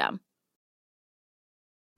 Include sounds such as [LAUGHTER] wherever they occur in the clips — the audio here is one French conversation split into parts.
system.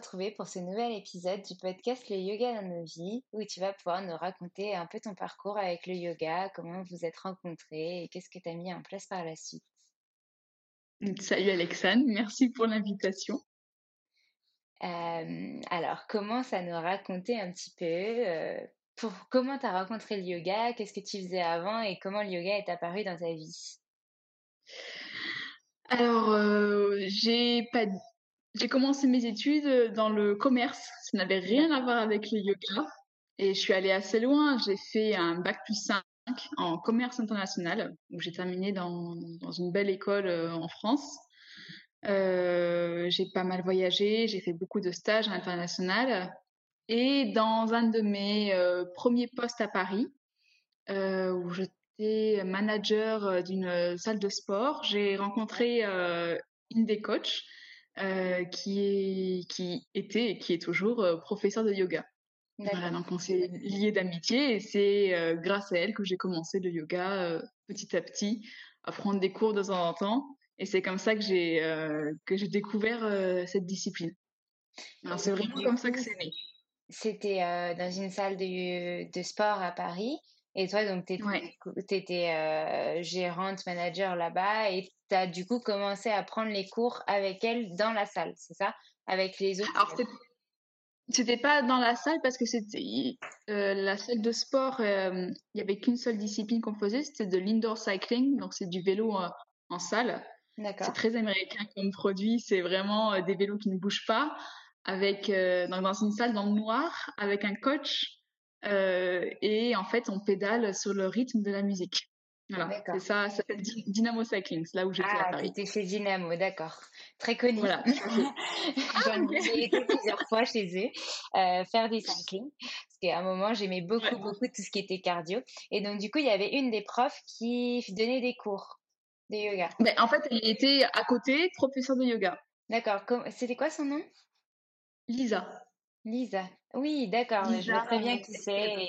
Retrouver pour ce nouvel épisode du podcast Le Yoga dans nos vies, où tu vas pouvoir nous raconter un peu ton parcours avec le yoga, comment vous êtes rencontrés et qu'est-ce que tu as mis en place par la suite. Salut Alexandre, merci pour l'invitation. Euh, alors, commence à nous raconter un petit peu euh, pour comment tu as rencontré le yoga, qu'est-ce que tu faisais avant et comment le yoga est apparu dans ta vie? Alors, euh, j'ai pas... j'ai commencé mes études dans le commerce. Ça n'avait rien à voir avec le yoga. Et je suis allée assez loin. J'ai fait un bac plus 5 en commerce international, où j'ai terminé dans, dans une belle école euh, en France. Euh, j'ai pas mal voyagé, j'ai fait beaucoup de stages à l'international. Et dans un de mes euh, premiers postes à Paris, euh, où j'étais manager euh, d'une euh, salle de sport, j'ai rencontré euh, une des coachs euh, qui, est, qui était et qui est toujours euh, professeur de yoga. Voilà, donc on s'est liés d'amitié et c'est euh, grâce à elle que j'ai commencé le yoga euh, petit à petit, à prendre des cours de temps en temps. Et c'est comme ça que j'ai que j'ai découvert cette discipline. C'est vraiment comme ça que c'est né. C'était dans une salle de, de sport à Paris. Et toi, donc, tu Ouais. étais, gérante, manager là-bas et tu as du coup commencé à prendre les cours avec elle dans la salle, c'est ça? Avec les autres Alors c'était pas dans la salle parce que c'était la salle de sport. Il y avait qu'une seule discipline qu'on faisait, c'était de l'indoor cycling, donc c'est du vélo en salle. C'est très américain comme produit. C'est vraiment des vélos qui ne bougent pas, avec dans une salle dans le noir, avec un coach euh, et en fait, on pédale sur le rythme de la musique. Voilà, c'est ça, ça s'appelle Dynamo Cycling, c'est là où j'étais ah, à Paris. Ah, chez Dynamo, d'accord. Très connu. Voilà. [LAUGHS] J'en ai été plusieurs fois chez eux euh, faire du cycling. Parce qu'à un moment, j'aimais beaucoup, beaucoup tout ce qui était cardio. Et donc, du coup, il y avait une des profs qui donnait des cours de yoga. Mais en fait, elle était à côté, professeur de yoga. D'accord. C'était quoi son nom? Lisa. Lisa. Oui, d'accord. Je vois très bien qui c'est.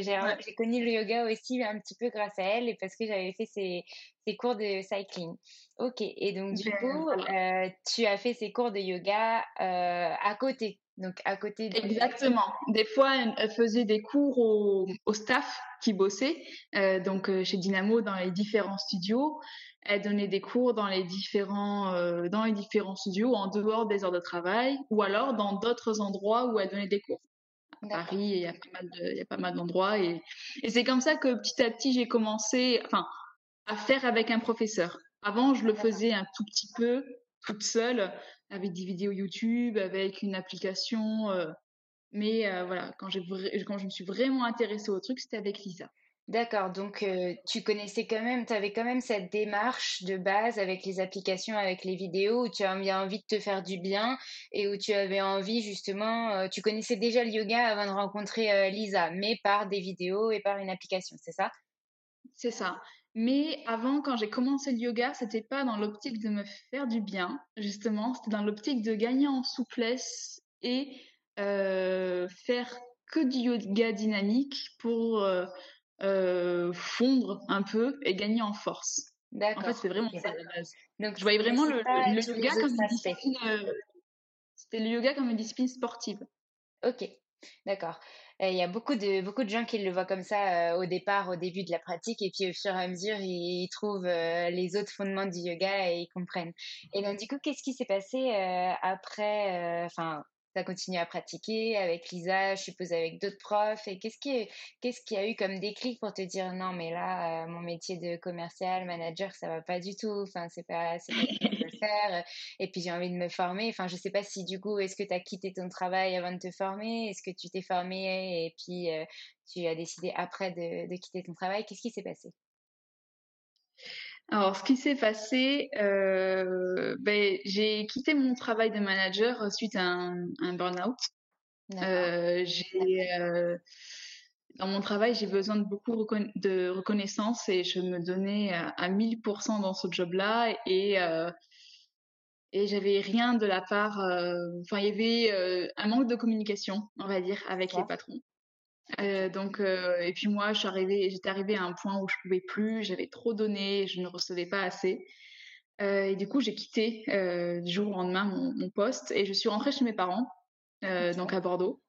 J'ai connu le yoga aussi un petit peu grâce à elle et parce que j'avais fait ses, cours de cycling. Ok. Et donc, du ben, coup, euh, tu as fait ces cours de yoga euh, à côté. Donc, à côté de... Exactement. Des fois, elle faisait des cours au, au staff qui bossait, euh, donc chez Dynamo dans les différents studios. Elle donnait des cours dans les différents euh, dans les différents studios en dehors des heures de travail ou alors dans d'autres endroits où elle donnait des cours. À Paris, il y a pas mal de, il y a pas mal d'endroits et, et c'est comme ça que petit à petit j'ai commencé, enfin, à faire avec un professeur. Avant, je le faisais un tout petit peu toute seule avec des vidéos YouTube, avec une application. Euh, mais euh, voilà, quand j'ai quand je me suis vraiment intéressée au truc, c'était avec Lisa. D'accord, donc tu connaissais quand même, tu avais quand même cette démarche de base avec les applications, avec les vidéos, où tu avais envie de te faire du bien et où tu avais envie justement, tu connaissais déjà le yoga avant de rencontrer Lisa, mais par des vidéos et par une application, c'est ça? C'est ça. Mais avant, quand j'ai commencé le yoga, c'était pas dans l'optique de me faire du bien, justement, c'était dans l'optique de gagner en souplesse et faire que du yoga dynamique pour euh, fondre un peu et gagner en force. D'accord. En fait, c'est vraiment ça la base. Donc, je voyais vraiment le, yoga comme une discipline. Euh, c'était le yoga comme une discipline sportive. Ok, d'accord. Il y a beaucoup de, beaucoup de gens qui le voient comme ça euh, au départ, au début de la pratique, et puis au fur et à mesure, ils, trouvent les autres fondements du yoga et ils comprennent. Et donc, du coup, qu'est-ce qui s'est passé après, enfin, as continué à pratiquer avec Lisa, je suppose avec d'autres profs. Et qu'est-ce qui, qu'est-ce qui a eu comme déclic pour te dire non, mais là, euh, mon métier de commercial, manager, ça va pas du tout. Enfin, c'est pas, c'est pas ce que je veux [LAUGHS] faire. Et puis, j'ai envie de me former. Enfin, je sais pas si du coup, est-ce que tu as quitté ton travail avant de te former Est-ce que tu t'es formé et puis euh, tu as décidé après de, de quitter ton travail Qu'est-ce qui s'est passé? Alors, ce qui s'est passé, euh, ben, j'ai quitté mon travail de manager suite à un, un burn-out. Euh, j'ai, euh, dans mon travail, j'ai besoin de beaucoup de reconnaissance et je me donnais à, à 1000% dans ce job-là et et j'avais rien de la part. Enfin, il y avait un manque de communication, on va dire, avec les patrons. Euh, donc, euh, et puis moi, je suis arrivée, j'étais arrivée à un point où je pouvais plus, j'avais trop donné, je ne recevais pas assez. Euh, et du coup, j'ai quitté du jour au lendemain mon, poste et je suis rentrée chez mes parents, donc à Bordeaux.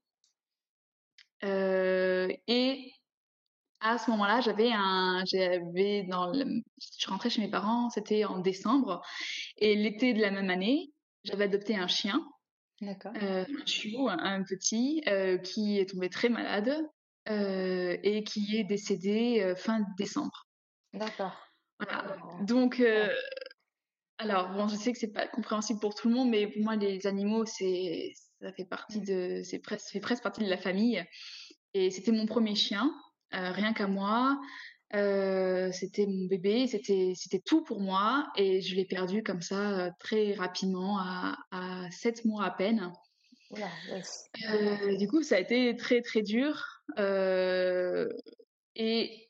et à ce moment-là, j'avais un, j'avais dans, je rentrée chez mes parents, c'était en décembre, et l'été de la même année, j'avais adopté un chien D'accord. Euh, un un, petit, euh, qui est tombé très malade euh, et qui est décédé fin décembre. D'accord. Voilà. Donc, euh, alors bon, je sais que c'est pas compréhensible pour tout le monde, mais pour moi, les animaux, c'est, ça fait partie de, c'est presque, fait presque partie de la famille. Et c'était mon premier chien, rien qu'à moi. Euh, c'était mon bébé, c'était c'était tout pour moi et je l'ai perdu comme ça euh, très rapidement à, à 7 mois à peine. euh, du coup, ça a été très très dur. Euh, et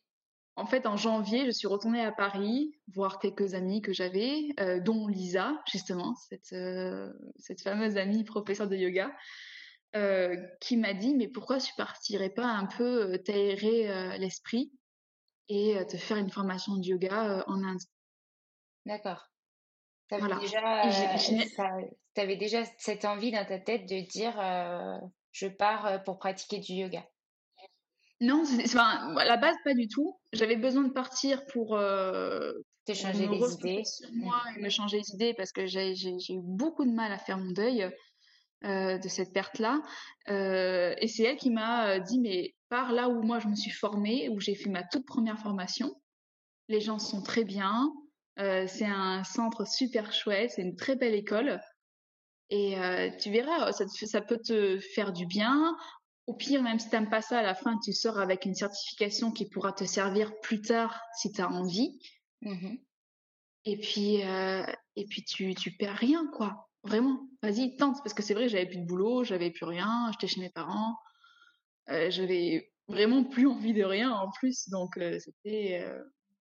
en fait, en janvier, je suis retournée à Paris voir quelques amis que j'avais, dont Lisa, justement, cette, cette fameuse amie professeure de yoga, qui m'a dit Mais pourquoi tu partirais pas un peu t'aérer l'esprit? Et te faire une formation de yoga en Inde. D'accord. Tu avais, voilà. déjà, avais déjà cette envie dans ta tête de dire je pars pour pratiquer du yoga? Non, enfin, à la base, pas du tout. J'avais besoin de partir pour. Euh, les idées. Sur moi et me changer les idées parce que j'ai eu beaucoup de mal à faire mon deuil. de cette perte-là. et c'est elle qui m'a dit, mais par là où moi je me suis formée, où j'ai fait ma toute première formation, les gens sont très bien, c'est un centre super chouette, c'est une très belle école. Et tu verras, ça, ça, peut te faire du bien. Au pire, même si tu n'aimes pas ça, à la fin, tu sors avec une certification qui pourra te servir plus tard si tu as envie. Mmh et puis, et puis tu, tu perds rien, quoi. Vraiment. Vas-y, tente. Parce que c'est vrai, j'avais plus de boulot, j'avais plus rien, j'étais chez mes parents. J'avais vraiment plus envie de rien en plus. Donc, c'était.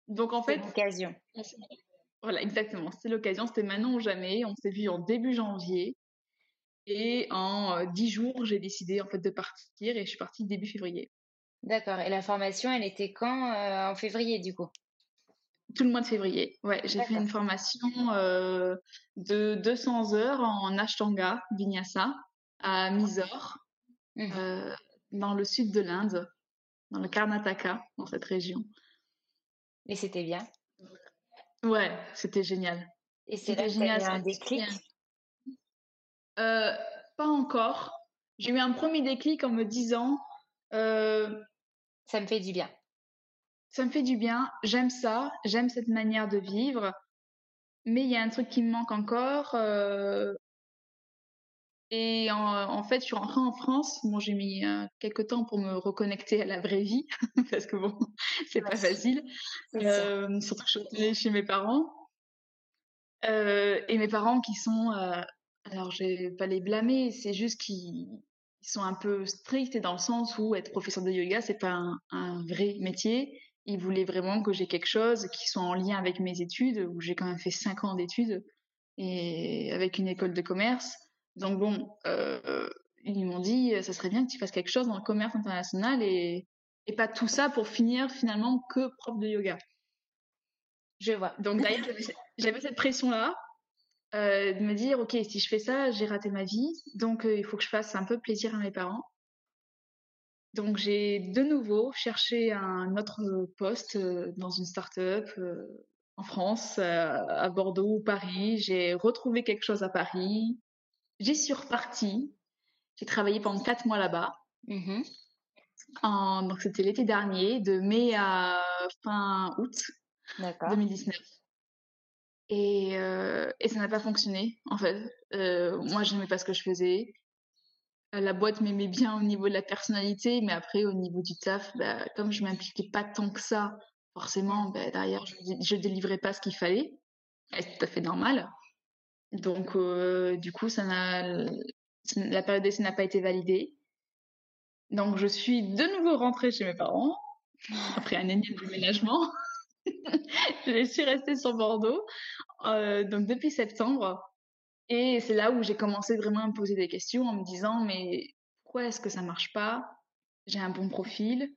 Donc, en fait. l'occasion. [LAUGHS] Voilà, exactement. C'était l'occasion. C'était maintenant ou jamais. On s'est vu en début janvier. Et en dix jours, j'ai décidé en fait de partir et je suis partie début février. D'accord. Et la formation, elle était quand En février, du coup? Tout le mois de février. Ouais, j'ai fait une formation de 200 heures en Ashtanga, Vinyasa, à Mysore, mmh. Dans le sud de l'Inde, dans le Karnataka, dans cette région. Et c'était bien Ouais, c'était génial. Et c'est là génial, un déclic? Euh, Pas encore. J'ai eu un premier déclic en me disant euh, Ça me fait du bien. Ça me fait du bien, j'aime ça, j'aime cette manière de vivre, mais il y a un truc qui me manque encore. Euh, et en, fait, je suis rentrée en France. Bon, j'ai mis euh, quelques temps pour me reconnecter à la vraie vie, [LAUGHS] parce que bon, [LAUGHS] c'est pas facile. Euh, surtout que je suis chez mes parents. Euh, et mes parents qui sont, alors je vais pas les blâmer, c'est juste qu'ils sont un peu stricts et dans le sens où être professeur de yoga, c'est pas un, un, vrai métier. Ils voulaient vraiment que j'ai quelque chose qui soit en lien avec mes études, où j'ai quand même fait cinq ans d'études et avec une école de commerce. Donc bon, euh, ils m'ont dit, ça serait bien que tu fasses quelque chose dans le commerce international et, pas tout ça pour finir finalement que prof de yoga. Je vois. Donc d'ailleurs, j'avais cette pression-là euh, de me dire, ok, si je fais ça, j'ai raté ma vie, donc euh, il faut que je fasse un peu plaisir à mes parents. Donc j'ai de nouveau cherché un autre poste euh, dans une start-up euh, en France, à Bordeaux ou Paris. J'ai retrouvé quelque chose à Paris. J'y suis repartie. J'ai travaillé pendant quatre mois là-bas. Mmh donc c'était l'été dernier, de mai à fin août 2019. Et, euh, et ça n'a pas fonctionné, en fait. Euh, moi, je n'aimais pas ce que je faisais. La boîte m'aimait bien au niveau de la personnalité, mais après, au niveau du taf, bah, comme je m'impliquais pas tant que ça, forcément, bah, derrière, je, je délivrais pas ce qu'il fallait. C'est tout à fait normal. Donc, euh, du coup, ça la période d'essai n'a pas été validée. Donc, je suis de nouveau rentrée chez mes parents [LAUGHS] après un énième déménagement. [LAUGHS] je suis restée sur Bordeaux, euh, donc depuis septembre. Et c'est là où j'ai commencé vraiment à me poser des questions en me disant mais pourquoi est-ce que ça marche pas? J'ai un bon profil,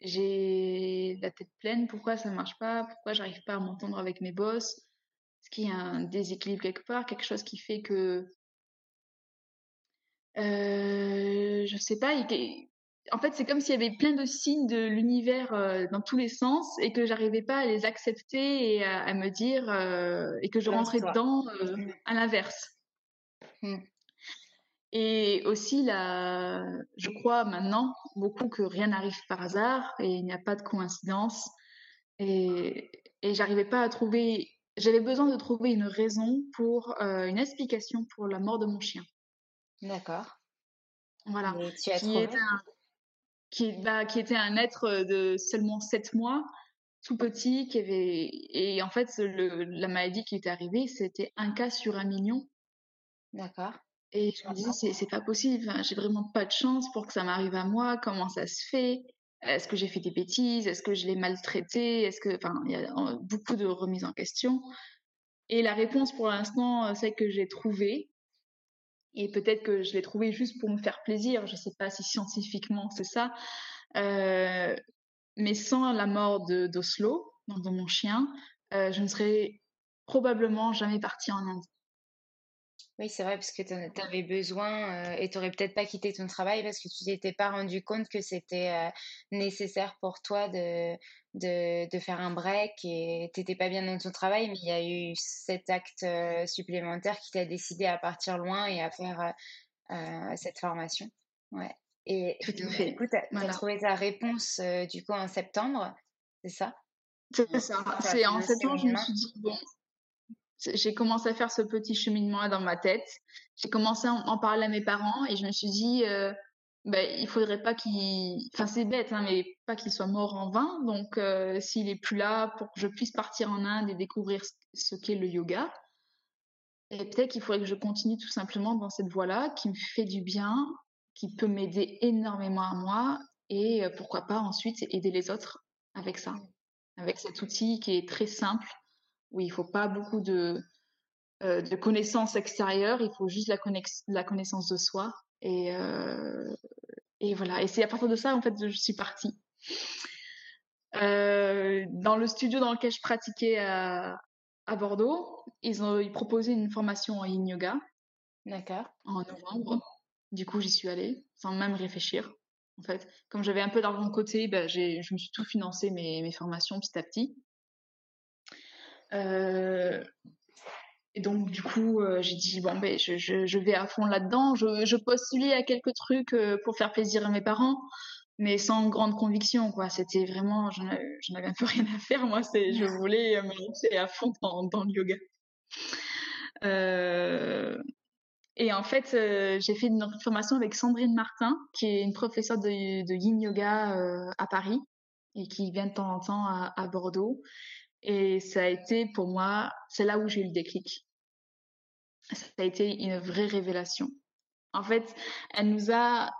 j'ai la tête pleine, pourquoi ça marche pas? Pourquoi j'arrive pas à m'entendre avec mes boss? Qu'il y a un déséquilibre quelque part, quelque chose qui fait que euh, je sais pas, en fait, c'est comme s'il y avait plein de signes de l'univers euh, dans tous les sens et que j'arrivais pas à les accepter et à, me dire euh, et que je rentrais dedans euh, mmh. à l'inverse. Mmh. Et aussi, là, je crois maintenant beaucoup que rien n'arrive par hasard et il n'y a pas de coïncidence. Et, et j'arrivais pas à trouver. J'avais besoin de trouver une raison pour une explication pour la mort de mon chien. D'accord. Voilà. tu as trouvé qui, bah, qui était un être euh, de seulement 7 mois, tout petit, qui avait et en fait le, la maladie qui était arrivée, c'était un cas sur un million. D'accord. Et je me disais c'est pas possible, j'ai vraiment pas de chance pour que ça m'arrive à moi. Comment ça se fait? Est-ce que j'ai fait des bêtises? Est-ce que je l'ai maltraité? Est-ce que enfin il y a beaucoup de remises en question. Et la réponse pour l'instant, euh, celle que j'ai trouvée, et peut-être que je l'ai trouvé juste pour me faire plaisir. Je ne sais pas si scientifiquement c'est ça. Euh, mais sans la mort d'Oslo, de mon chien, euh, je ne serais probablement jamais partie en Inde. Oui, c'est vrai, parce que tu avais besoin euh, et tu n'aurais peut-être pas quitté ton travail parce que tu t'étais pas rendu compte que c'était euh, nécessaire pour toi de, de, de, faire un break et tu n'étais pas bien dans ton travail, mais il y a eu cet acte euh, supplémentaire qui t'a décidé à partir loin et à faire cette formation. Ouais. Et Tout fait. coup, tu as, Voilà. trouvé ta réponse du coup en septembre, c'est ça? C'est ça. C'est en septembre, je me suis dit, bon, j'ai commencé à faire ce petit cheminement-là dans ma tête. J'ai commencé à en parler à mes parents et je me suis dit, euh, ben, il faudrait pas qu'il, enfin, c'est bête, hein, mais pas qu'il soit mort en vain. Donc, euh, s'il est plus là pour que je puisse partir en Inde et découvrir ce ce qu'est le yoga, et peut-être qu'il faudrait que je continue tout simplement dans cette voie-là qui me fait du bien, qui peut m'aider énormément à moi et euh, pourquoi pas ensuite aider les autres avec ça, avec cet outil qui est très simple où il faut pas beaucoup de, euh, de connaissances extérieures, il faut juste la, connex- la connaissance de soi et, euh, et voilà. Et c'est à partir de ça en fait que je suis partie. Euh, dans le studio dans lequel je pratiquais à, à Bordeaux, ils ont ils proposaient une formation en yin yoga D'accord. en novembre. Du coup, j'y suis allée sans même réfléchir. En fait, comme j'avais un peu d'argent de côté, j'ai, je me suis tout financé mes, mes formations petit à petit. Euh, et donc, du coup, euh, j'ai dit, bon, ben, je, je, je vais à fond là-dedans. Je, je postulais à quelques trucs euh, pour faire plaisir à mes parents, mais sans grande conviction, quoi. C'était vraiment, j'en avais, un peu rien à faire. Moi, c'est, je voulais me lancer à fond dans, dans le yoga. Euh, et en fait, j'ai fait une formation avec Sandrine Martin, qui est une professeure de, de yin yoga à Paris et qui vient de temps en temps à, à Bordeaux. Et ça a été pour moi, c'est là où j'ai eu le déclic. Ça a été une vraie révélation. En fait, elle nous a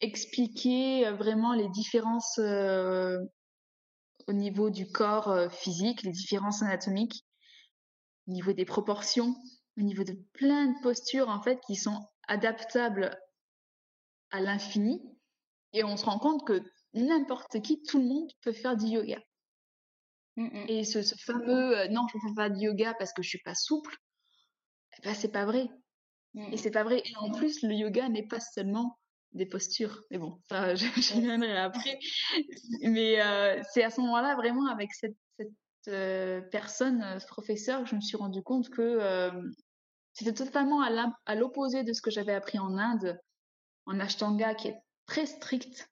expliqué euh, vraiment les différences euh, au niveau du corps euh, physique, les différences anatomiques, au niveau des proportions, au niveau de plein de postures en fait qui sont adaptables à l'infini. Et on se rend compte que n'importe qui, tout le monde peut faire du yoga. Mm, mm. Et ce, ce fameux euh, non, je ne fais pas de yoga parce que je suis pas souple, eh ben, c'est pas vrai. Mm, Et c'est pas vrai. Et en plus, le yoga n'est pas seulement des postures. Mais bon, ça, [LAUGHS] j'y viendrai après. Mais euh, c'est à ce moment-là, vraiment, avec cette, cette euh, personne, ce professeur, que je me suis rendu compte que c'était totalement à l'opposé de ce que j'avais appris en Inde, en Ashtanga, qui est très strict,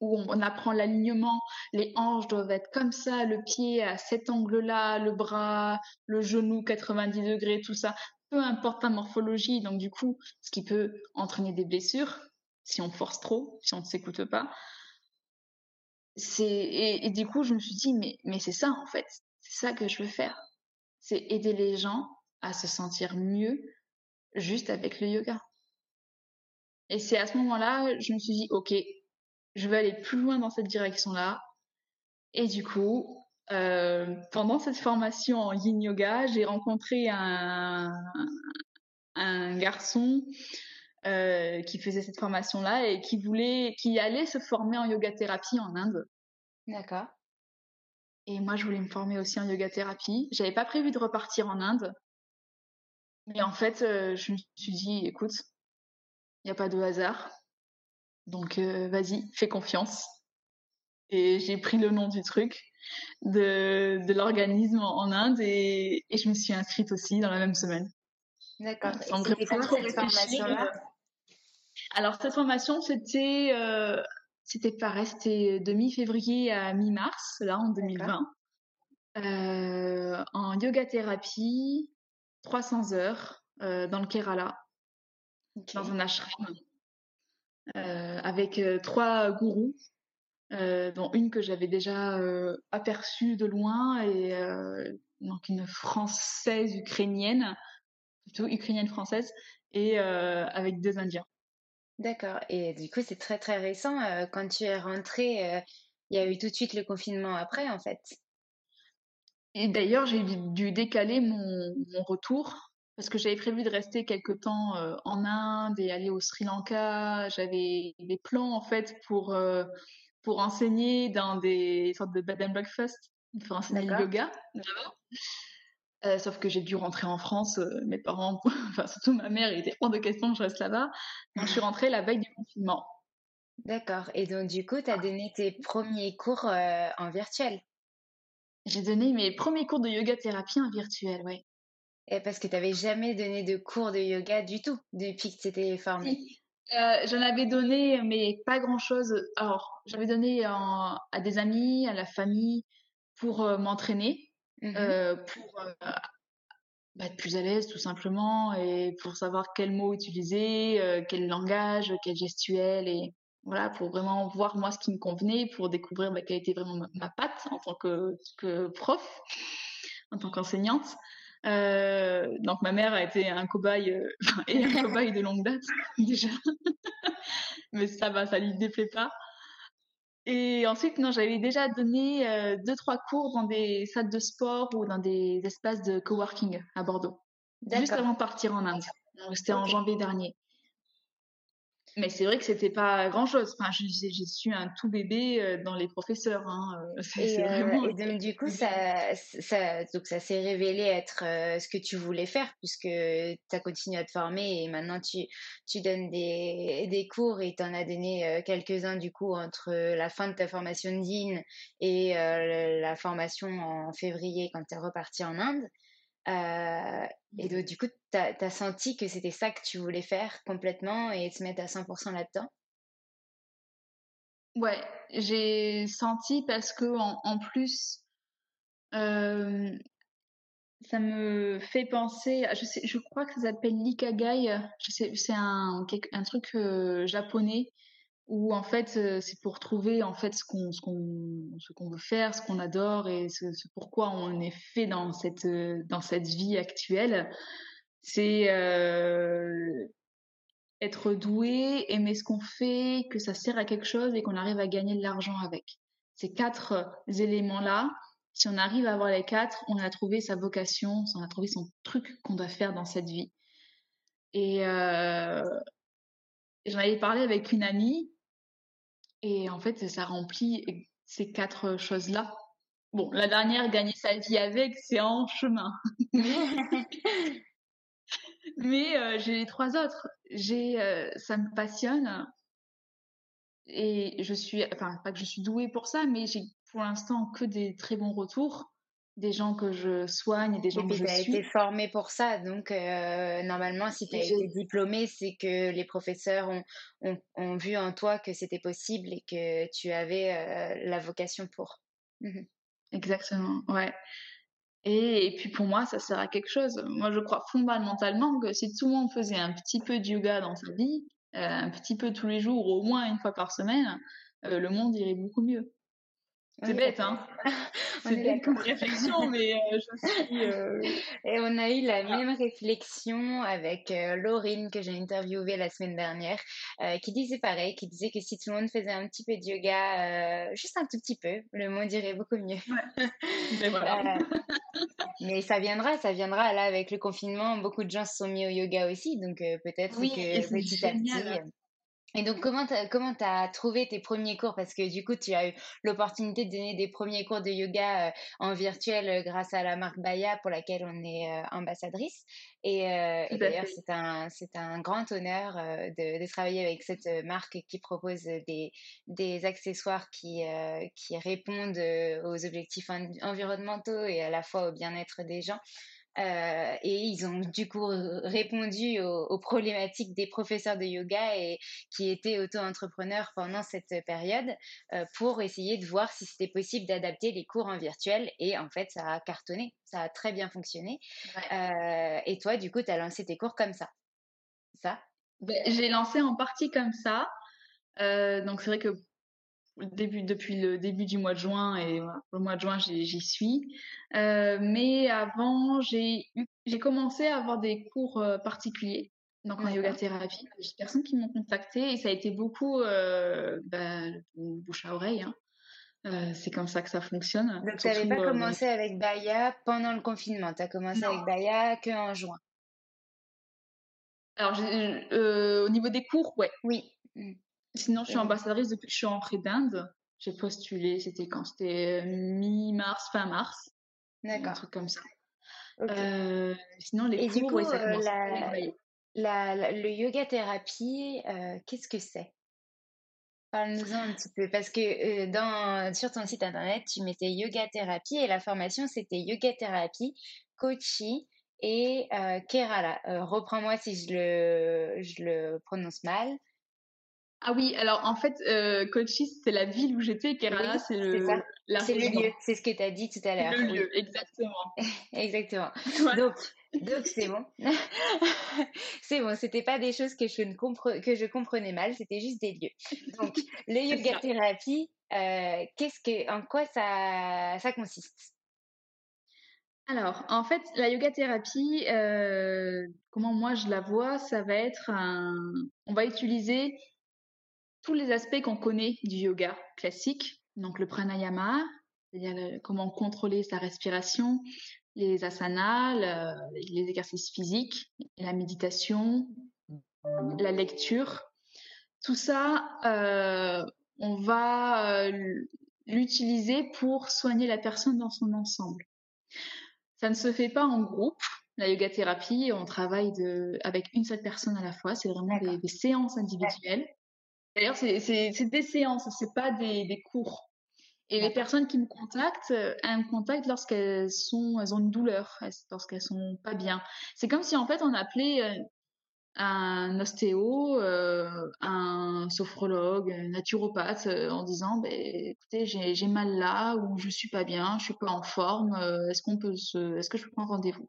où on, apprend l'alignement, les hanches doivent être comme ça, le pied à cet angle-là, le bras, le genou 90 degrés, tout ça. Peu importe la morphologie, donc du coup, ce qui peut entraîner des blessures si on force trop, si on ne s'écoute pas. C'est et, et du coup, je me suis dit mais mais c'est ça en fait, c'est ça que je veux faire. C'est aider les gens à se sentir mieux juste avec le yoga. Et c'est à ce moment-là, je me suis dit ok, je vais aller plus loin dans cette direction-là. Et du coup, euh, pendant cette formation en yin yoga, j'ai rencontré un, un garçon euh, qui faisait cette formation-là et qui voulait, qui allait se former en yoga thérapie en Inde. D'accord. Et moi, je voulais me former aussi en yoga thérapie. J'avais pas prévu de repartir en Inde. Mais en fait, euh, je me suis dit, écoute, il n'y a pas de hasard. Donc, euh, vas-y, fais confiance. Et j'ai pris le nom du truc, de, de l'organisme en, Inde, et, et je me suis inscrite aussi dans la même semaine. D'accord. Trop formation-là? Alors, cette formation, c'était euh, c'était pareil, c'était de mi-février à mi-mars, là, en 2020. Euh, en yoga thérapie, 300 heures euh, dans le Kerala, dans un ashram, avec euh, trois gourous, euh, dont une que j'avais déjà euh, aperçue de loin, et euh, donc une française ukrainienne, plutôt ukrainienne française, et euh, avec deux Indiens. D'accord. Et du coup, c'est très très récent. euh, quand tu es rentrée, euh, il y a eu tout de suite le confinement après, en fait? Et d'ailleurs, j'ai dû dû décaler mon, mon retour parce que j'avais prévu de rester quelque temps euh, en Inde et aller au Sri Lanka. J'avais des plans en fait pour euh, pour enseigner dans des sortes de bed and breakfast, pour enseigner le yoga. Euh, sauf que j'ai dû rentrer en France. mes parents, [LAUGHS] enfin surtout ma mère, il était hors de question que je reste là-bas. Donc je suis rentrée la veille du confinement. D'accord. Et donc, du coup, tu as donné tes premiers cours en virtuel? J'ai donné mes premiers cours de yoga thérapie en virtuel, ouais. Et parce que tu n'avais jamais donné de cours de yoga du tout depuis que tu étais formée. Euh, j'en avais donné, mais pas grand-chose. Alors, j'avais donné à des amis, à la famille, pour euh, m'entraîner, mmh euh, pour bah, être plus à l'aise tout simplement, et pour savoir quels mots utiliser, quel langage, quel gestuel, et voilà, pour vraiment voir moi ce qui me convenait, pour découvrir bah, quelle était vraiment ma, patte en tant que, que prof, en tant qu'enseignante. Euh, donc ma mère a été un cobaye euh, [LAUGHS] et un cobaye de longue date [LAUGHS] déjà, [LAUGHS] mais ça va, ça lui déplaît pas. Et ensuite, non, j'avais déjà donné euh, deux trois cours dans des salles de sport ou dans des espaces de coworking à Bordeaux, juste avant de partir en Inde. C'était en janvier dernier. Mais c'est vrai que c'était pas grand chose. Enfin, j'ai su un tout bébé euh, dans les professeurs. Hein. Euh, et, vraiment... et, donc, du coup, ça, ça, donc ça s'est révélé être euh, ce que tu voulais faire puisque tu as continué à te former et maintenant tu, tu donnes des, des cours et tu en as donné quelques-uns du coup entre la fin de ta formation de DIN et la formation en février quand tu es reparti en Inde. Euh, et donc, du coup, tu as, senti que c'était ça que tu voulais faire complètement et te mettre à 100% là-dedans? Ouais, j'ai senti parce que en, plus, euh, ça me fait penser, je, sais, je crois que ça s'appelle l'ikagai, c'est un, un truc euh, japonais où en fait euh, c'est pour trouver en fait ce qu'on ce qu'on ce qu'on veut faire, ce qu'on adore et ce, pourquoi on est fait dans cette euh, dans cette vie actuelle. C'est euh, être doué, aimer ce qu'on fait, que ça sert à quelque chose et qu'on arrive à gagner de l'argent avec. Ces quatre éléments-là, si on arrive à avoir les quatre, on a trouvé sa vocation, on a trouvé son truc qu'on doit faire dans cette vie. Et j'en avais parlé avec une amie et en fait, ça remplit ces quatre choses-là. Bon, la dernière, gagner sa vie avec, c'est en chemin. [LAUGHS] Mais euh, j'ai les trois autres. J'ai, euh, ça me passionne et je suis, enfin pas que je suis douée pour ça, mais j'ai pour l'instant que des très bons retours des gens que je soigne, des gens que je suis. Tu as été formée pour ça, donc euh, normalement, si tu as été diplômée, c'est que les professeurs ont, ont, ont, vu en toi que c'était possible et que tu avais euh, la vocation pour. Mmh Exactement, ouais. Et, et, puis pour moi, ça sert à quelque chose. Moi, je crois fondamentalement que si tout le monde faisait un petit peu de yoga dans sa vie, euh, un petit peu tous les jours, au moins une fois par semaine, le monde irait beaucoup mieux. C'est bête, hein [LAUGHS] C'est bête comme réflexion, mais euh, je suis... Euh, Et on a eu la même réflexion avec euh, Laurine, que j'ai interviewée la semaine dernière, qui disait pareil, qui disait que si tout le monde faisait un petit peu de yoga, juste un tout petit peu, le monde irait beaucoup mieux. Ouais. [LAUGHS] Ben voilà. mais ça viendra, ça viendra. Là, avec le confinement, beaucoup de gens se sont mis au yoga aussi, donc peut-être oui, que petit à petit... Et donc, comment tu comment as trouvé tes premiers cours? Parce que du coup, tu as eu l'opportunité de donner des premiers cours de yoga euh, en virtuel euh, grâce à la marque Baya pour laquelle on est euh, ambassadrice. Et, d'ailleurs, c'est un, un grand honneur de, de, travailler avec cette marque qui propose des, des accessoires qui, qui répondent aux objectifs environnementaux et à la fois au bien-être des gens. Euh, et ils ont du coup répondu aux, problématiques des professeurs de yoga et qui étaient auto-entrepreneurs pendant cette période euh, pour essayer de voir si c'était possible d'adapter les cours en virtuel. Et en fait, ça a cartonné, ça a très bien fonctionné. Euh, et toi, du coup, tu as lancé tes cours comme ça. Ça? Ben, J'ai lancé en partie comme ça. donc c'est vrai que début, depuis le début du mois de juin et le mois de juin j'y suis. Euh, mais avant j'ai j'ai commencé à avoir des cours euh, particuliers donc en yoga thérapie. J'ai des personnes qui m'ont contacté et ça a été beaucoup euh, bah, bouche à oreille. Hein. Euh, c'est comme ça que ça fonctionne. Donc tu n'avais pas commencé avec Baya pendant le confinement? Tu as commencé avec Baya que en juin? Alors au niveau des cours, ouais. Oui. Sinon, je suis ambassadrice depuis que je suis entrée d'Inde. J'ai postulé, c'était quand? C'était euh, mi-mars, fin mars. D'accord. Un truc comme ça. Euh, sinon, les Et cours, du coup, euh, la, le yoga thérapie, qu'est-ce que c'est? Parle-nous-en un petit peu, parce que dans, sur ton site internet, tu mettais yoga thérapie et la formation, c'était yoga thérapie, coaching et Kerala. Reprends-moi si je le, je le prononce mal. Ah oui, alors en fait, euh, c'est la ville où j'étais, Kerala, c'est le, c'est le lieu, c'est ce que tu as dit tout à l'heure. Le lieu, exactement. [LAUGHS] exactement. Donc, donc c'est bon. [LAUGHS] c'est bon, c'était pas des choses que je, ne compre... que je comprenais mal, c'était juste des lieux. Donc, [LAUGHS] le yoga thérapie, euh, qu'est-ce que, en quoi ça, ça consiste? Alors, en fait, la yoga thérapie, euh, comment moi je la vois, ça va être un... On va utiliser tous les aspects qu'on connaît du yoga classique, donc le pranayama, c'est-à-dire comment contrôler sa respiration, les asanas, les exercices physiques, la méditation, la lecture. Tout ça, euh, on va euh, l'utiliser pour soigner la personne dans son ensemble. Ça ne se fait pas en groupe. La yoga thérapie, on travaille de, avec une seule personne à la fois. C'est vraiment des, séances individuelles. D'ailleurs, c'est des séances, c'est pas des, des, cours. Et les personnes qui me contactent, euh, elles me contactent lorsqu'elles sont, elles ont une douleur, lorsqu'elles sont pas bien. C'est comme si en fait on appelait euh, un ostéo, euh, un sophrologue, un naturopathe en disant, bah, écoutez, j'ai mal là ou je suis pas bien, je suis pas en forme. est-ce qu'on peut se, est-ce que je peux prendre rendez-vous?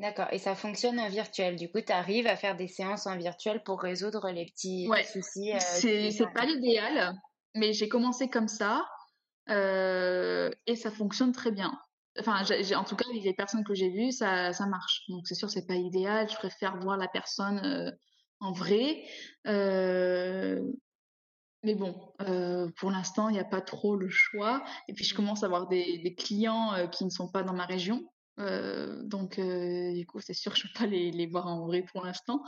D'accord. Et ça fonctionne en virtuel. Du coup, tu arrives à faire des séances en virtuel pour résoudre les petits soucis. Euh, c'est pas l'idéal, mais j'ai commencé comme ça euh, et ça fonctionne très bien. Enfin, en tout cas, les personnes que j'ai vues, ça, ça marche. Donc, c'est sûr, c'est pas idéal. Je préfère voir la personne euh, en vrai. Euh, mais bon, pour l'instant, il n'y a pas trop le choix. Et puis, je commence à avoir des, des clients qui ne sont pas dans ma région. Euh, donc, euh, du coup, c'est sûr [LAUGHS] je ne peux pas les, les, voir en vrai pour l'instant.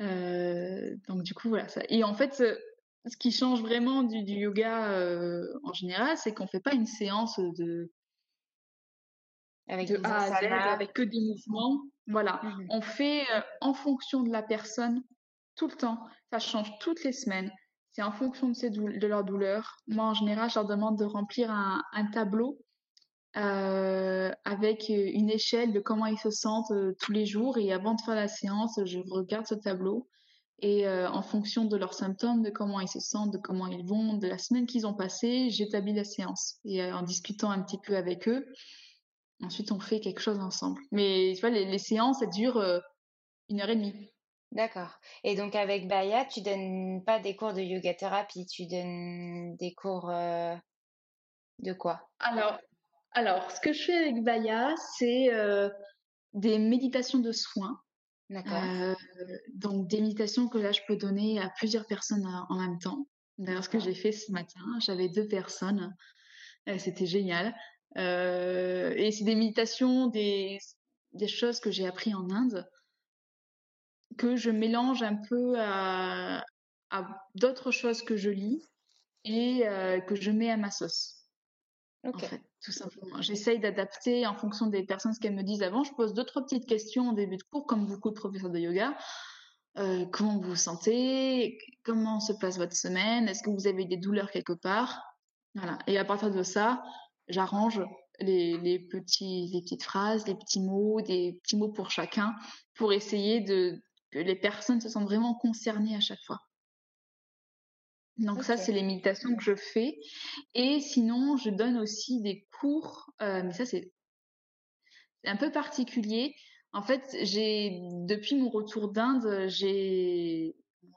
Euh, donc, du coup, voilà. Ça. Et en fait, ce qui change vraiment du, du yoga en général, c'est qu'on ne fait pas une séance de, avec de A à Z, avec que des mouvements. Voilà. Mmh On fait en fonction de la personne tout le temps. Ça change toutes les semaines. C'est en fonction de, ces de leur douleur. Moi, en général, je leur demande de remplir un, un tableau euh, avec une échelle de comment ils se sentent euh, tous les jours. Et avant de faire la séance, je regarde ce tableau et euh, en fonction de leurs symptômes, de comment ils se sentent, de comment ils vont, de la semaine qu'ils ont passée, j'établis la séance. Et en discutant un petit peu avec eux, ensuite on fait quelque chose ensemble. Mais tu vois, les, les séances, elles durent une heure et demie. D'accord. Et donc avec Baya, tu donnes pas des cours de yoga thérapie, tu donnes des cours de quoi? Alors, alors, ce que je fais avec Baya, c'est euh, des méditations de soins. D'accord. Euh, donc, des méditations que là, je peux donner à plusieurs personnes en même temps. D'ailleurs, ce que j'ai fait ce matin, j'avais deux personnes. Euh, c'était génial. et c'est des méditations, des, des choses que j'ai appris en Inde, que je mélange un peu à, à d'autres choses que je lis et que je mets à ma sauce. En fait tout simplement. J'essaye d'adapter en fonction des personnes ce qu'elles me disent avant. Je pose deux, trois petites questions au début de cours, comme beaucoup de professeurs de yoga. Euh, comment vous vous sentez? Comment se passe votre semaine? Est-ce que vous avez des douleurs quelque part? Voilà. Et à partir de ça, j'arrange les, les, petits, les petites phrases, les petits mots, des petits mots pour chacun, pour essayer de que les personnes se sentent vraiment concernées à chaque fois. Donc ça, c'est les méditations que je fais. Et sinon, je donne aussi des cours, euh, mais ça, c'est un peu particulier. En fait, j'ai depuis mon retour d'Inde, j'ai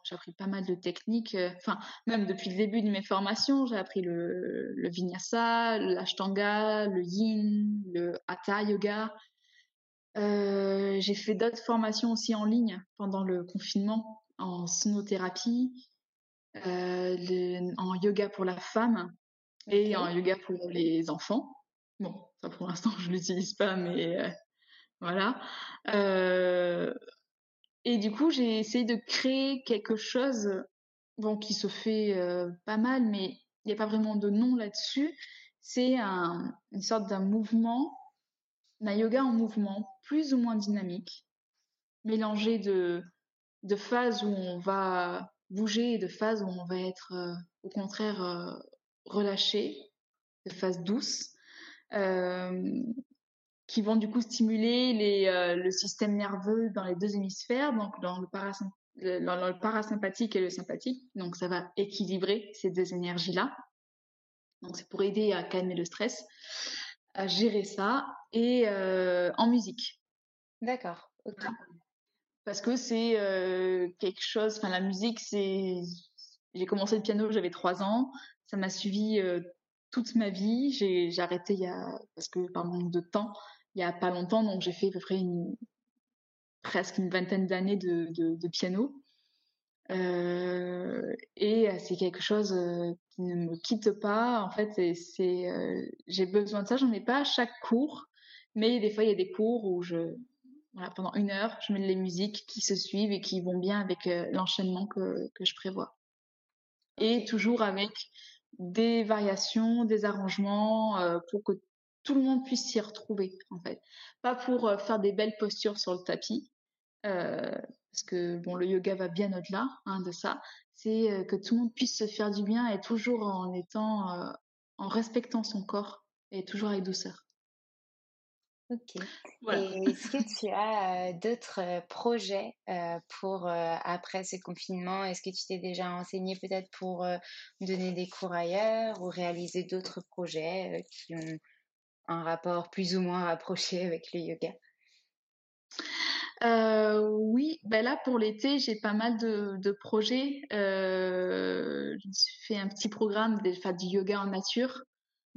appris pas mal de techniques. Euh, enfin, même depuis le début de mes formations, j'ai appris le, le vinyasa, l'ashtanga, le yin, le hatha yoga. Euh, j'ai fait d'autres formations aussi en ligne pendant le confinement en sonothérapie. Euh, en yoga pour la femme et en yoga pour les enfants. Bon, ça pour l'instant [LAUGHS] je l'utilise pas, mais euh, voilà. Euh, et du coup, j'ai essayé de créer quelque chose, bon, qui se fait pas mal, mais il n'y a pas vraiment de nom là-dessus. C'est un, une sorte d'un mouvement, d'un yoga en mouvement, plus ou moins dynamique, mélangé de, de phases où on va bouger de phase où on va être euh, au contraire euh, relâché, de phase douce, euh, qui vont du coup stimuler les, le système nerveux dans les deux hémisphères, donc dans le, dans le parasympathique et le sympathique. Donc ça va équilibrer ces deux énergies-là. Donc c'est pour aider à calmer le stress, à gérer ça et en musique. D'accord. Parce que c'est quelque chose. Enfin la musique c'est. J'ai commencé le piano, j'avais trois ans. Ça m'a suivi toute ma vie. J'ai arrêté il y a parce que par manque de temps, il y a pas longtemps, donc j'ai fait à peu près une, presque une vingtaine d'années de, de, piano. Euh, et c'est quelque chose qui ne me quitte pas. En fait, c'est, j'ai besoin de ça. J'en ai pas à chaque cours, mais des fois il y a des cours où je, pendant une heure, je mets les musiques qui se suivent et qui vont bien avec l'enchaînement que, je prévois. Et toujours avec des variations, des arrangements pour que tout le monde puisse s'y retrouver en fait. Pas pour faire des belles postures sur le tapis, parce que bon, le yoga va bien au-delà hein, de ça. C'est que tout le monde puisse se faire du bien et toujours en étant, en respectant son corps et toujours avec douceur. Ok. Et est-ce que tu as d'autres projets pour après ce confinement? Est-ce que tu t'es déjà enseigné peut-être pour donner des cours ailleurs ou réaliser d'autres projets qui ont un rapport plus ou moins rapproché avec le yoga? Oui, ben là pour l'été j'ai pas mal de, projets. Euh, j'ai fait un petit programme de du yoga en nature.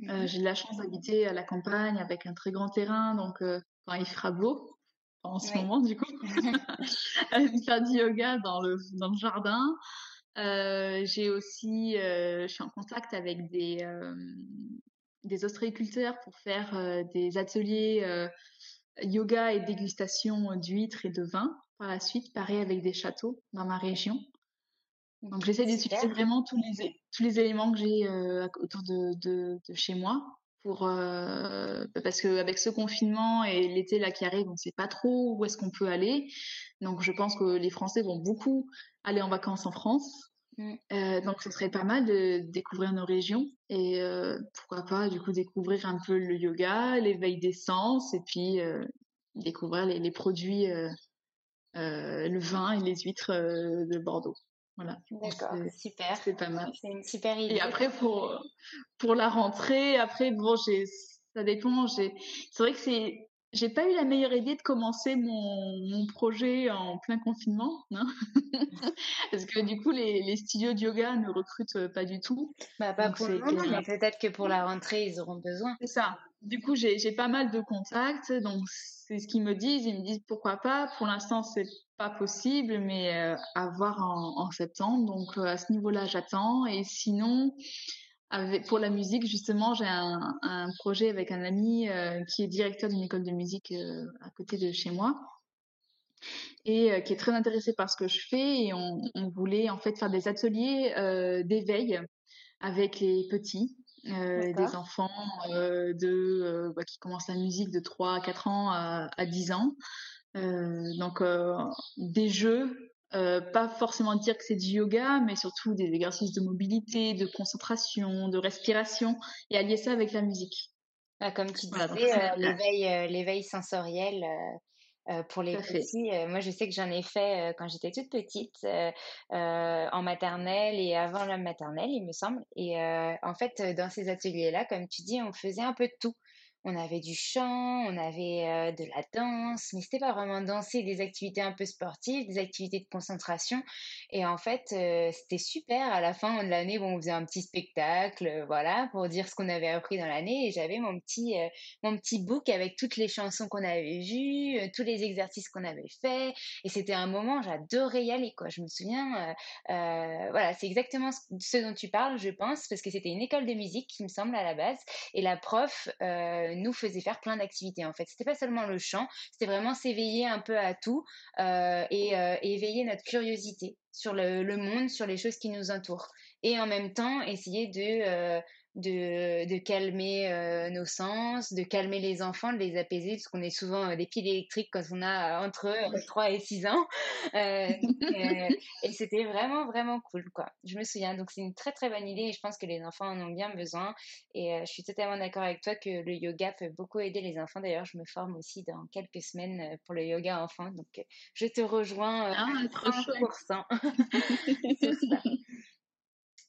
Euh, j'ai de la chance d'habiter à la campagne avec un très grand terrain, donc euh, quand il fera beau, en ce moment du coup, [LAUGHS] [LAUGHS] faire du yoga dans le, dans le jardin. Euh, j'ai aussi, je suis en contact avec des, des ostréiculteurs pour faire des ateliers yoga et dégustation d'huîtres et de vin par la suite, pareil avec des châteaux dans ma région. Donc j'essaie d'utiliser vraiment tous les, tous les éléments que j'ai euh, autour de, de, de, chez moi pour euh, parce qu'avec ce confinement et l'été là qui arrive, on ne sait pas trop où est-ce qu'on peut aller. Donc je pense que les Français vont beaucoup aller en vacances en France. Mm. Euh, donc ce serait pas mal de découvrir nos régions et pourquoi pas du coup découvrir un peu le yoga, l'éveil des sens et puis découvrir les, les produits, le vin et les huîtres de Bordeaux. Voilà. D'accord, super. C'est pas mal. C'est une super idée. Et après, pour, pour la rentrée, après, bon, j'ai, ça dépend. J'ai, c'est vrai que c'est, j'ai pas eu la meilleure idée de commencer mon, mon projet en plein confinement, hein [LAUGHS] parce que du coup les, les, studios de yoga ne recrutent pas du tout. Bah pas pour le moment, mais peut-être que pour la rentrée ils auront besoin. C'est ça. Du coup j'ai, j'ai pas mal de contacts, donc c'est ce qu'ils me disent. Ils me disent pourquoi pas. Pour l'instant c'est pas possible, mais euh, à voir en, en septembre. Donc euh, à ce niveau-là j'attends. Et sinon pour la musique, justement, j'ai un, un, projet avec un ami euh, qui est directeur d'une école de musique euh, à côté de chez moi et euh, qui est très intéressé par ce que je fais. Et on, on voulait en fait faire des ateliers d'éveil avec les petits. des enfants de bah, qui commencent la musique de 3 à 4 ans à, à 10 ans. donc des jeux euh, pas forcément dire que c'est du yoga, mais surtout des exercices de mobilité, de concentration, de respiration, et allier ça avec la musique. Ah, comme tu disais, euh, l'éveil, euh, l'éveil sensoriel pour les petits. moi, je sais que j'en ai fait quand j'étais toute petite, en maternelle et avant la maternelle, il me semble. Et en fait, dans ces ateliers-là, comme tu dis, on faisait un peu de tout on avait du chant, on avait de la danse, mais c'était pas vraiment danser, des activités un peu sportives, des activités de concentration. Et en fait, c'était super. À la fin de l'année, bon, on faisait un petit spectacle, voilà, pour dire ce qu'on avait appris dans l'année. Et j'avais mon petit, mon petit book avec toutes les chansons qu'on avait vues, tous les exercices qu'on avait faits. Et c'était un moment, j'adorais y aller, quoi. Je me souviens, voilà, c'est exactement ce dont tu parles, je pense, parce que c'était une école de musique, qui me semble, à la base. Et la prof, nous faisait faire plein d'activités en fait. C'était pas seulement le chant, c'était vraiment s'éveiller un peu à tout euh, et, euh, éveiller notre curiosité sur le, monde, sur les choses qui nous entourent. Et en même temps, essayer de, de, de calmer euh, nos sens, de calmer les enfants, de les apaiser, parce qu'on est souvent euh, des piles électriques quand on a entre 3 et 6 ans. Euh, et c'était vraiment, vraiment cool, quoi. Je me souviens. Donc, c'est une très, très bonne idée et je pense que les enfants en ont bien besoin. Et je suis totalement d'accord avec toi que le yoga peut beaucoup aider les enfants. D'ailleurs, je me forme aussi dans quelques semaines pour le yoga enfant. Donc, je te rejoins à ah, [LAUGHS] 100%.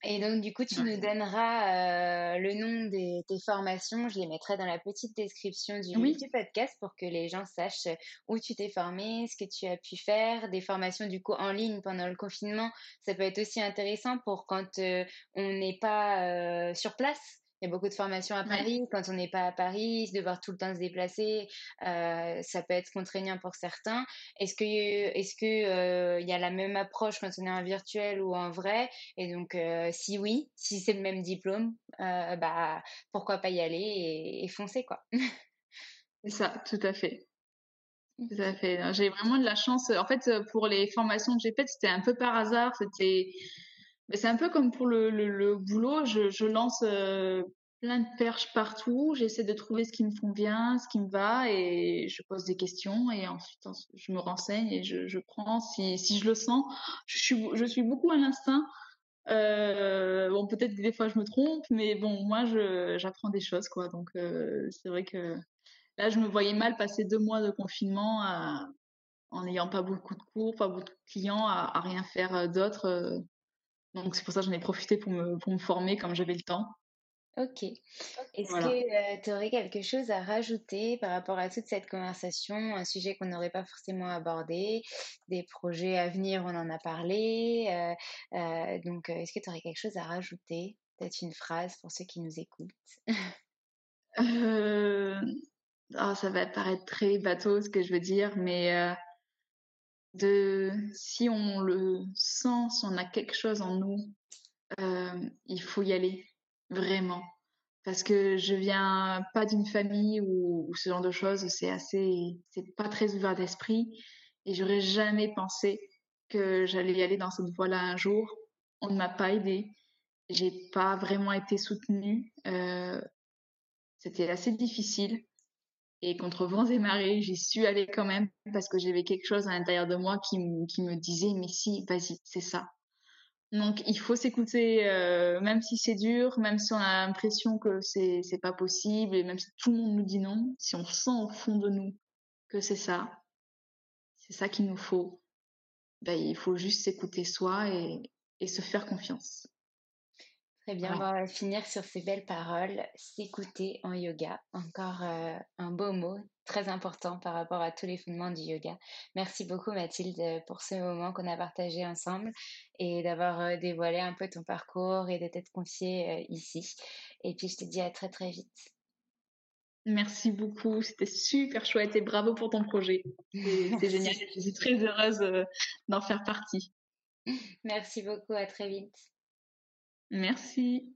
Et donc, du coup, tu nous donneras euh, le nom de tes formations. Je les mettrai dans la petite description du, podcast pour que les gens sachent où tu t'es formé, ce que tu as pu faire. Des formations, du coup, en ligne pendant le confinement. Ça peut être aussi intéressant pour quand euh, on n'est pas euh, sur place il y a beaucoup de formations à Paris. Quand on n'est pas à Paris, devoir tout le temps se déplacer, euh, ça peut être contraignant pour certains. Est-ce que est-ce que euh, il y a la même approche quand on est en virtuel ou en vrai? Et donc, euh, si oui, si c'est le même diplôme, bah pourquoi pas y aller et, et foncer quoi. c'est ça, tout à fait. Tout à [LAUGHS] fait. J'ai vraiment de la chance. En fait, pour les formations que j'ai faites, c'était un peu par hasard. C'était c'est un peu comme pour le, boulot, je, lance euh, plein de perches partout, j'essaie de trouver ce qui me convient, ce qui me va, et je pose des questions, et ensuite je me renseigne et je, prends si, je le sens. Je suis, je suis beaucoup à l'instinct. Euh, bon, peut-être que des fois je me trompe, mais bon, moi j'apprends des choses, quoi. Donc euh, c'est vrai que là, je me voyais mal passer deux mois de confinement en n'ayant pas beaucoup de cours, pas beaucoup de clients, à, rien faire d'autre. Euh, donc c'est pour ça que j'en ai profité pour me, pour me former comme j'avais le temps. Ok. Est-ce que tu aurais quelque chose à rajouter par rapport à toute cette conversation, un sujet qu'on n'aurait pas forcément abordé, des projets à venir, on en a parlé. donc, est-ce que tu aurais quelque chose à rajouter? Peut-être une phrase pour ceux qui nous écoutent euh... oh, Ça va paraître très bateau ce que je veux dire, mais de si on le sent, si on a quelque chose en nous, euh, il faut y aller vraiment. Parce que je viens pas d'une famille où, ce genre de choses, c'est assez, c'est pas très ouvert d'esprit, et j'aurais jamais pensé que j'allais y aller dans cette voie-là un jour. On ne m'a pas aidé, j'ai pas vraiment été soutenue. Euh, c'était assez difficile. Et contre vents et marées, j'y suis allée quand même parce que j'avais quelque chose à l'intérieur de moi qui, me disait mais si, vas-y, c'est ça. Donc il faut s'écouter, euh, même si c'est dur, même si on a l'impression que c'est c'est pas possible, et même si tout le monde nous dit non, si on sent au fond de nous que c'est ça, c'est ça qu'il nous faut, ben, il faut juste s'écouter soi et se faire confiance. Très bien, on va finir sur ces belles paroles. S'écouter en yoga, encore euh, un beau mot, très important par rapport à tous les fondements du yoga. Merci beaucoup Mathilde pour ce moment qu'on a partagé ensemble et d'avoir euh, dévoilé un peu ton parcours et de t'être confiée euh, ici. Et puis je te dis à très très vite. Merci beaucoup, c'était super chouette et bravo pour ton projet. C'est [LAUGHS] génial, je suis très heureuse d'en faire partie. Merci beaucoup, à très vite. Merci.